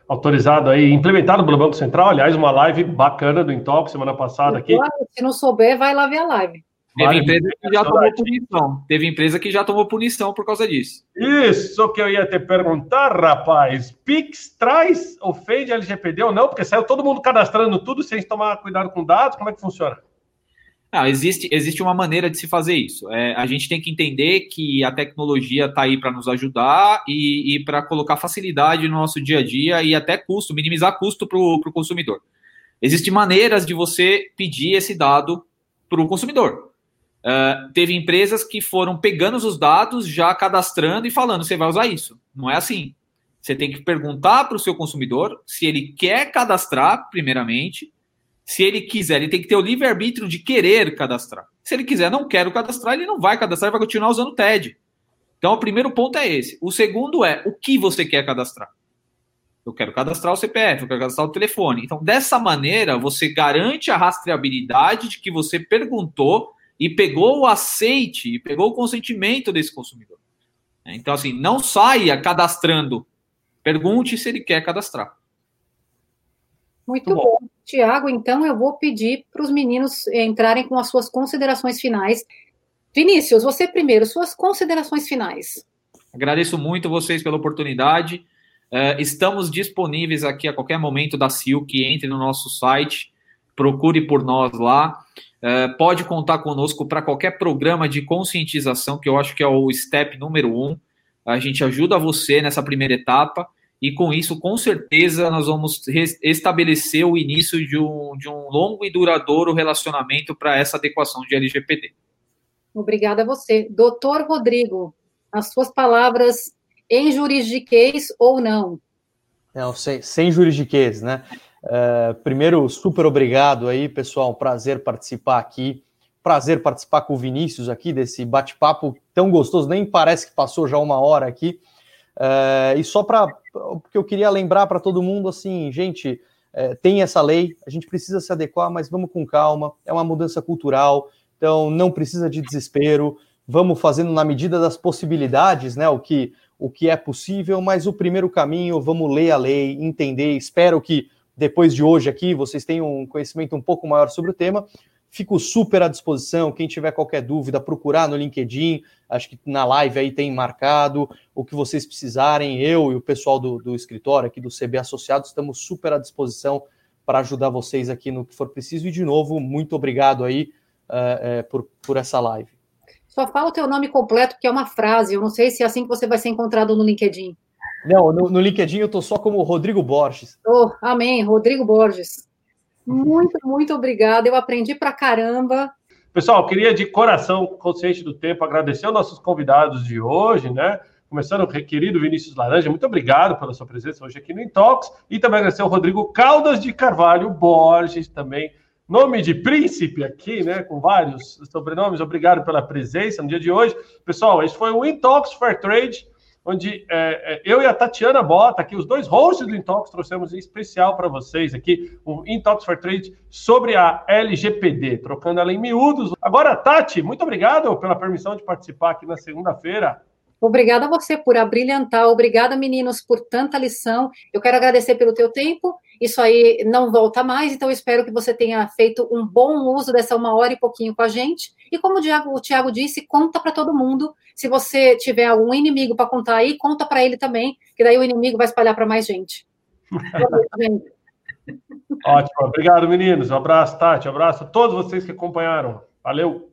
autorizado aí, implementado pelo Banco Central. Aliás, uma live bacana do Intox semana passada aqui. Se não souber, vai lá ver a live. Teve empresa que já tomou punição. Teve empresa que já tomou punição por causa disso. Isso que eu ia te perguntar, rapaz. Pix traz, ofende LGPD ou não? Porque saiu todo mundo cadastrando tudo sem tomar cuidado com dados. Como é que funciona? Não, existe, existe uma maneira de se fazer isso. É, a gente tem que entender que a tecnologia está aí para nos ajudar e, e para colocar facilidade no nosso dia a dia e até custo, minimizar custo para o consumidor. Existem maneiras de você pedir esse dado para o consumidor. Uh, teve empresas que foram pegando os dados, já cadastrando e falando: você vai usar isso. Não é assim. Você tem que perguntar para o seu consumidor se ele quer cadastrar, primeiramente. Se ele quiser, ele tem que ter o livre-arbítrio de querer cadastrar. Se ele quiser, não quero cadastrar, ele não vai cadastrar, ele vai continuar usando o TED. Então, o primeiro ponto é esse. O segundo é o que você quer cadastrar. Eu quero cadastrar o CPF, eu quero cadastrar o telefone. Então, dessa maneira, você garante a rastreabilidade de que você perguntou e pegou o aceite, e pegou o consentimento desse consumidor. Então, assim, não saia cadastrando. Pergunte se ele quer cadastrar. Muito, Muito bom. bom. Tiago, então eu vou pedir para os meninos entrarem com as suas considerações finais. Vinícius, você primeiro, suas considerações finais. Agradeço muito vocês pela oportunidade. Uh, estamos disponíveis aqui a qualquer momento da Silk. Entre no nosso site, procure por nós lá. É, pode contar conosco para qualquer programa de conscientização, que eu acho que é o step número um. a gente ajuda você nessa primeira etapa e com isso, com certeza, nós vamos estabelecer o início de um, de um longo e duradouro relacionamento para essa adequação de LGPD. Obrigada a você. Doutor Rodrigo, as suas palavras em juridiquês ou não? Não, sem, sem juridiquês, né? Uh, primeiro, super obrigado aí, pessoal. prazer participar aqui. Prazer participar com o Vinícius aqui desse bate-papo tão gostoso. Nem parece que passou já uma hora aqui. Uh, e só para. Porque eu queria lembrar para todo mundo assim, gente, uh, tem essa lei, a gente precisa se adequar, mas vamos com calma. É uma mudança cultural, então não precisa de desespero. Vamos fazendo na medida das possibilidades, né? O que, o que é possível, mas o primeiro caminho, vamos ler a lei, entender. Espero que depois de hoje aqui vocês tenham um conhecimento um pouco maior sobre o tema. Fico super à disposição. Quem tiver qualquer dúvida, procurar no LinkedIn. Acho que na live aí tem marcado o que vocês precisarem. Eu e o pessoal do, do escritório aqui do CB Associados estamos super à disposição para ajudar vocês aqui no que for preciso. E de novo, muito obrigado aí uh, uh, por, por essa live. Só fala o teu nome completo, que é uma frase. Eu não sei se é assim que você vai ser encontrado no LinkedIn. Não, no, no LinkedIn eu tô só como Rodrigo Borges. Oh, amém, Rodrigo Borges. Muito, muito obrigada. Eu aprendi pra caramba. Pessoal, queria de coração, consciente do tempo, agradecer aos nossos convidados de hoje, né? Começando o querido Vinícius Laranja, muito obrigado pela sua presença hoje aqui no Intox. E também agradecer ao Rodrigo Caldas de Carvalho Borges, também nome de príncipe aqui, né? Com vários sobrenomes. Obrigado pela presença no dia de hoje. Pessoal, esse foi o Intox Fair Trade onde é, é, eu e a Tatiana Bota, aqui, os dois hosts do Intox, trouxemos em especial para vocês aqui o Intox for Trade sobre a LGPD, trocando ela em miúdos. Agora, Tati, muito obrigado pela permissão de participar aqui na segunda-feira. Obrigada a você por abrilhantar, obrigada, meninos, por tanta lição. Eu quero agradecer pelo teu tempo. Isso aí não volta mais, então espero que você tenha feito um bom uso dessa uma hora e pouquinho com a gente. E como o Thiago, o Thiago disse, conta para todo mundo. Se você tiver algum inimigo para contar aí, conta para ele também, que daí o inimigo vai espalhar para mais gente. [LAUGHS] Ótimo, obrigado, meninos. Um abraço, Tati, um abraço a todos vocês que acompanharam. Valeu!